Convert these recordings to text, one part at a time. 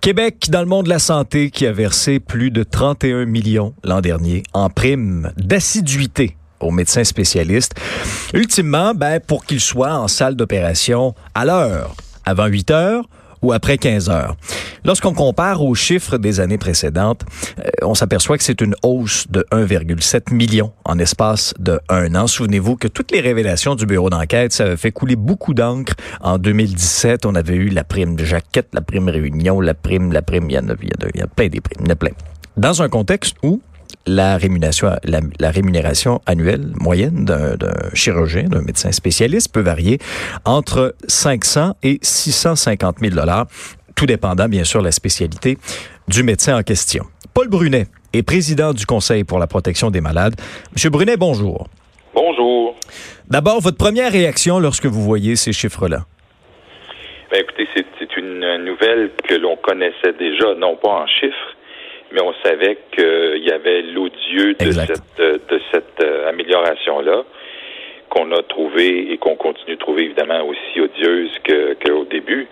Québec, dans le monde de la santé, qui a versé plus de 31 millions l'an dernier en primes d'assiduité aux médecins spécialistes. Ultimement, ben, pour qu'ils soient en salle d'opération à l'heure, avant 8 heures ou après 15 heures. Lorsqu'on compare aux chiffres des années précédentes, euh, on s'aperçoit que c'est une hausse de 1,7 million en espace de un an. Souvenez-vous que toutes les révélations du bureau d'enquête, ça a fait couler beaucoup d'encre. En 2017, on avait eu la prime de jaquette, la prime réunion, la prime, la prime, il y en a, il plein des primes, il y a plein. Dans un contexte où la rémunération, la, rémunération annuelle moyenne d'un chirurgien, d'un médecin spécialiste peut varier entre 500 et 650 000 dollars, tout dépendant bien sûr de la spécialité du médecin en question. Paul Brunet est président du Conseil pour la protection des malades. Monsieur Brunet, bonjour. Bonjour. D'abord, votre première réaction lorsque vous voyez ces chiffres-là? Ben, écoutez, c'est une nouvelle que l'on connaissait déjà, non pas en chiffres, mais on savait qu'il y avait l'odieux de cette, de cette euh, amélioration-là qu'on a trouvé et qu'on continue de trouver évidemment aussi odieuse qu'au début.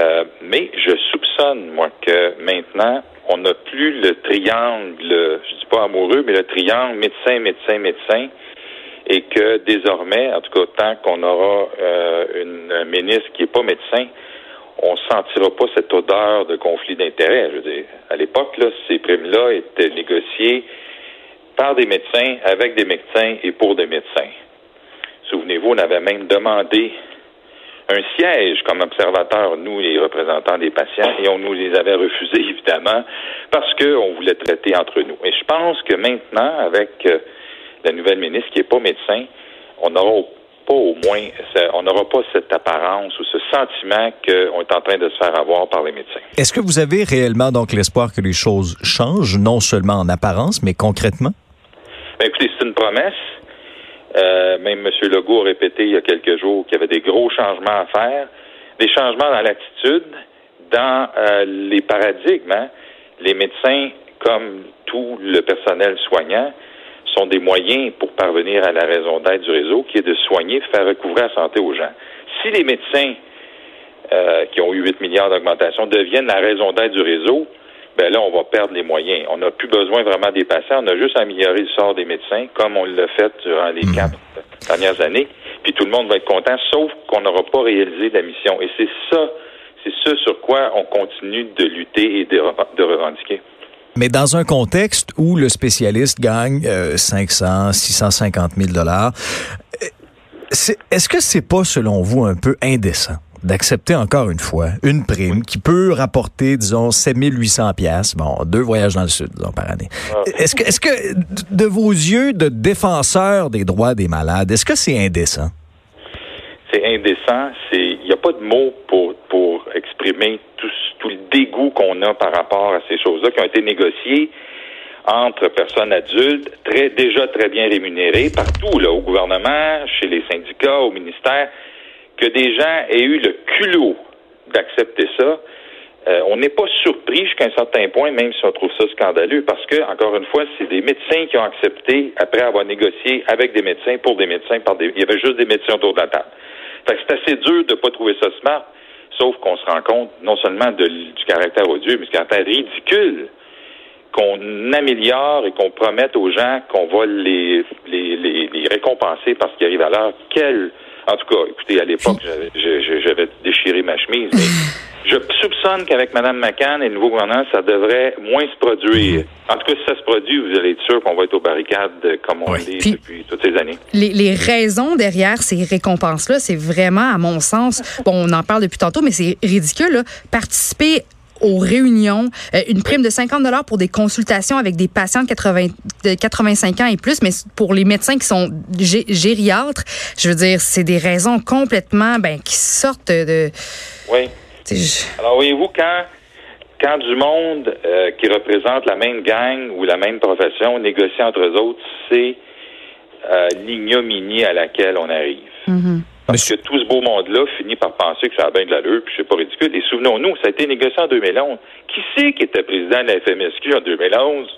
Euh, mais je soupçonne, moi, que maintenant, on n'a plus le triangle, je dis pas amoureux, mais le triangle médecin, médecin, médecin, et que désormais, en tout cas, tant qu'on aura euh, une ministre qui n'est pas médecin, on sentira pas cette odeur de conflit d'intérêts. Je veux dire, à l'époque, là, ces primes-là étaient négociées par des médecins, avec des médecins et pour des médecins. Souvenez-vous, on avait même demandé un siège comme observateur, nous, les représentants des patients, et on nous les avait refusés, évidemment, parce qu'on voulait traiter entre nous. Et je pense que maintenant, avec euh, la nouvelle ministre qui n'est pas médecin, on aura pas au moins, on n'aura pas cette apparence ou ce sentiment qu'on est en train de se faire avoir par les médecins. Est-ce que vous avez réellement donc l'espoir que les choses changent, non seulement en apparence, mais concrètement? Ben, écoutez, c'est une promesse. Euh, même M. Legault a répété il y a quelques jours qu'il y avait des gros changements à faire, des changements dans l'attitude, dans euh, les paradigmes. Hein. Les médecins, comme tout le personnel soignant, sont des moyens pour parvenir à la raison d'être du réseau, qui est de soigner, faire recouvrir la santé aux gens. Si les médecins euh, qui ont eu 8 milliards d'augmentation deviennent la raison d'être du réseau, ben là, on va perdre les moyens. On n'a plus besoin vraiment des patients. On a juste amélioré le sort des médecins, comme on l'a fait durant les mmh. quatre dernières années. Puis tout le monde va être content, sauf qu'on n'aura pas réalisé la mission. Et c'est ça, c'est ce sur quoi on continue de lutter et de, de revendiquer. Mais dans un contexte où le spécialiste gagne 500, 650 000 dollars, euh, est-ce que c'est pas, selon vous, un peu indécent? D'accepter encore une fois une prime qui peut rapporter, disons, 7800 pièces, bon, deux voyages dans le sud, disons, par année. Ah. Est-ce que, est-ce que, de vos yeux de défenseur des droits des malades, est-ce que c'est indécent? C'est indécent. C'est, il n'y a pas de mots pour, pour exprimer tout, tout le dégoût qu'on a par rapport à ces choses-là qui ont été négociées entre personnes adultes, très, déjà très bien rémunérées partout, là, au gouvernement, chez les syndicats, au ministère que des gens aient eu le culot d'accepter ça, euh, on n'est pas surpris jusqu'à un certain point, même si on trouve ça scandaleux, parce que, encore une fois, c'est des médecins qui ont accepté après avoir négocié avec des médecins pour des médecins par des. Il y avait juste des médecins autour de la table. Fait que c'est assez dur de ne pas trouver ça smart, sauf qu'on se rend compte non seulement du caractère odieux, mais du caractère ridicule qu'on améliore et qu'on promette aux gens qu'on va les, les, les, les récompenser parce qu'ils arrivent à l'heure. Quelle en tout cas, écoutez, à l'époque, j'avais déchiré ma chemise. Mais je soupçonne qu'avec Mme McCann et le nouveau gouvernement, ça devrait moins se produire. En tout cas, si ça se produit, vous allez être sûr qu'on va être aux barricades comme on l'est depuis toutes ces années. Les, les raisons derrière ces récompenses-là, c'est vraiment, à mon sens, bon, on en parle depuis tantôt, mais c'est ridicule, là, participer aux réunions, euh, une prime de 50 dollars pour des consultations avec des patients de, 80, de 85 ans et plus, mais pour les médecins qui sont gériatres, je veux dire, c'est des raisons complètement ben, qui sortent de... Oui. Alors, voyez-vous, quand, quand du monde euh, qui représente la même gang ou la même profession négocie entre eux autres, c'est euh, l'ignominie à laquelle on arrive. Mm-hmm. Parce que tout ce beau monde-là finit par penser que ça a bien de l'allure, puis c'est pas ridicule. Et souvenons-nous, ça a été négocié en 2011. Qui c'est qui était président de la FMSQ en 2011?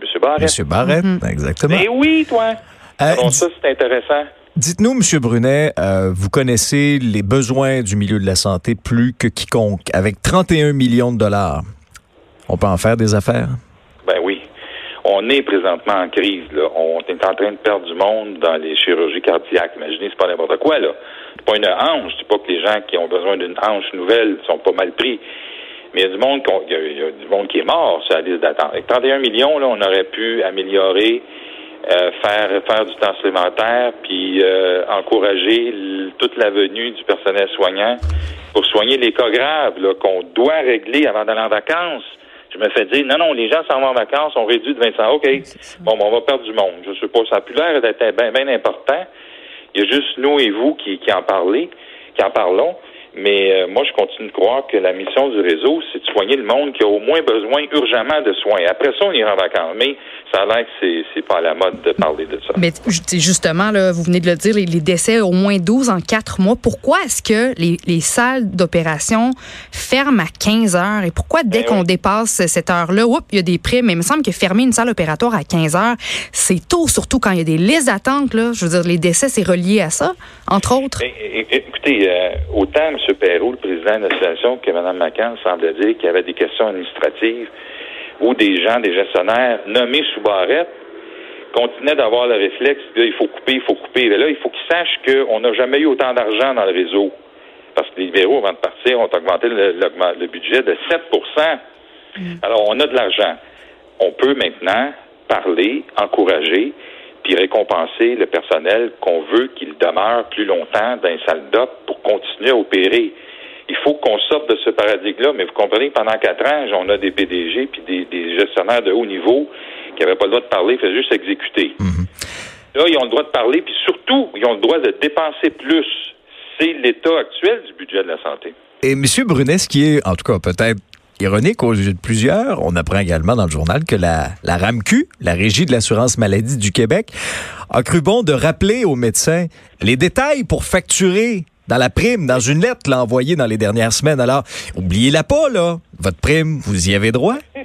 M. Barrett. M. Barrett, mm-hmm. exactement. Mais oui, toi. Euh, ça, c'est intéressant. Dites-nous, Monsieur Brunet, euh, vous connaissez les besoins du milieu de la santé plus que quiconque. Avec 31 millions de dollars, on peut en faire des affaires? Ben oui. On est présentement en crise. Là. On est en train de perdre du monde dans les chirurgies cardiaques. Imaginez, c'est pas n'importe quoi. là. C'est pas une hanche. C'est pas que les gens qui ont besoin d'une hanche nouvelle sont pas mal pris. Mais il y a du monde, a, du monde qui est mort sur la liste d'attente. Avec 31 millions, là, on aurait pu améliorer euh, faire faire du temps supplémentaire, puis euh, encourager toute la venue du personnel soignant pour soigner les cas graves qu'on doit régler avant d'aller en vacances. Je me fais dire, non, non, les gens s'en vont en vacances, on réduit de 25. OK, bon, on va perdre du monde. Je sais pas, ça a plus l'air d'être bien important. Il y a juste nous et vous qui, qui en parlez, qui en parlons. Mais euh, moi, je continue de croire que la mission du réseau, c'est de soigner le monde qui a au moins besoin urgemment de soins. Après ça, on ira en vacances. Mais ça a l'air que c'est pas à la mode de parler de ça. Mais justement, là, vous venez de le dire, les, décès au moins 12 en 4 mois. Pourquoi est-ce que les, les salles d'opération ferment à 15 heures? Et pourquoi dès ben qu'on dépasse cette heure-là, il y a des primes? Mais il me semble que fermer une salle opératoire à 15 heures, c'est tôt, surtout quand il y a des listes d'attente. Je veux dire, les décès, c'est relié à ça, entre autres. Ben, écoutez, euh, autant M. Perrault, le président de l'association, que Mme McCann semble dire qu'il y avait des questions administratives ou des gens, des gestionnaires nommés sous barrette continuaient d'avoir le réflexe il faut couper, il faut couper. Mais là, il faut qu'ils sachent qu'on n'a jamais eu autant d'argent dans le réseau. Parce que les libéraux, avant de partir, ont augmenté le, budget de 7 mm. Alors, on a de l'argent. On peut maintenant parler, encourager, puis récompenser le personnel qu'on veut qu'il demeure plus longtemps dans les salles d'op pour continuer à opérer. Il faut qu'on sorte de ce paradigme-là, mais vous comprenez que pendant quatre ans, on a des PDG puis des, gestionnaires de haut niveau qui n'avaient pas le droit de parler, faisaient juste exécuter. Mhm. Là, ils ont le droit de parler, puis surtout, ils ont le droit de dépenser plus. C'est l'état actuel du budget de la santé. Et M. Brunet, ce qui est, en tout cas, peut-être ironique aux yeux de plusieurs, on apprend également dans le journal que la, RAMQ, la Régie de l'assurance maladie du Québec, a cru bon de rappeler aux médecins les détails pour facturer dans la prime, dans une lettre l'a envoyée dans les dernières semaines. Alors, oubliez-la pas, là. Votre prime, vous y avez droit.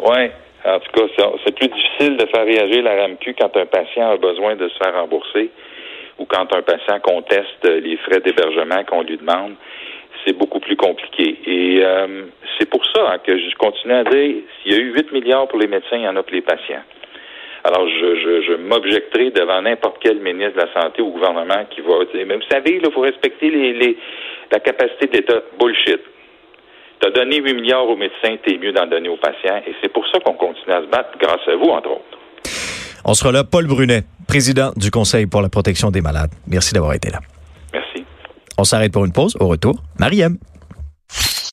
oui. En tout cas, c'est plus difficile de faire réagir la RAMQ quand un patient a besoin de se faire rembourser ou quand un patient conteste les frais d'hébergement qu'on lui demande c'est beaucoup plus compliqué. Euh, c'est pour ça hein, que je continue à dire, s'il y a eu 8 milliards pour les médecins, il y en a pour les patients. Alors, je, je, je m'objecterai devant n'importe quel ministre de la Santé ou gouvernement qui va dire, mais vous savez, il faut respecter les, les, la capacité de l'État. Bullshit. Tu as donné 8 milliards aux médecins, t'es mieux d'en donner aux patients. Et c'est pour ça qu'on continue à se battre, grâce à vous, entre autres. On sera là, Paul Brunet, président du Conseil pour la protection des malades. Merci d'avoir été là. Merci. On s'arrête pour une pause. Au retour, Mariam.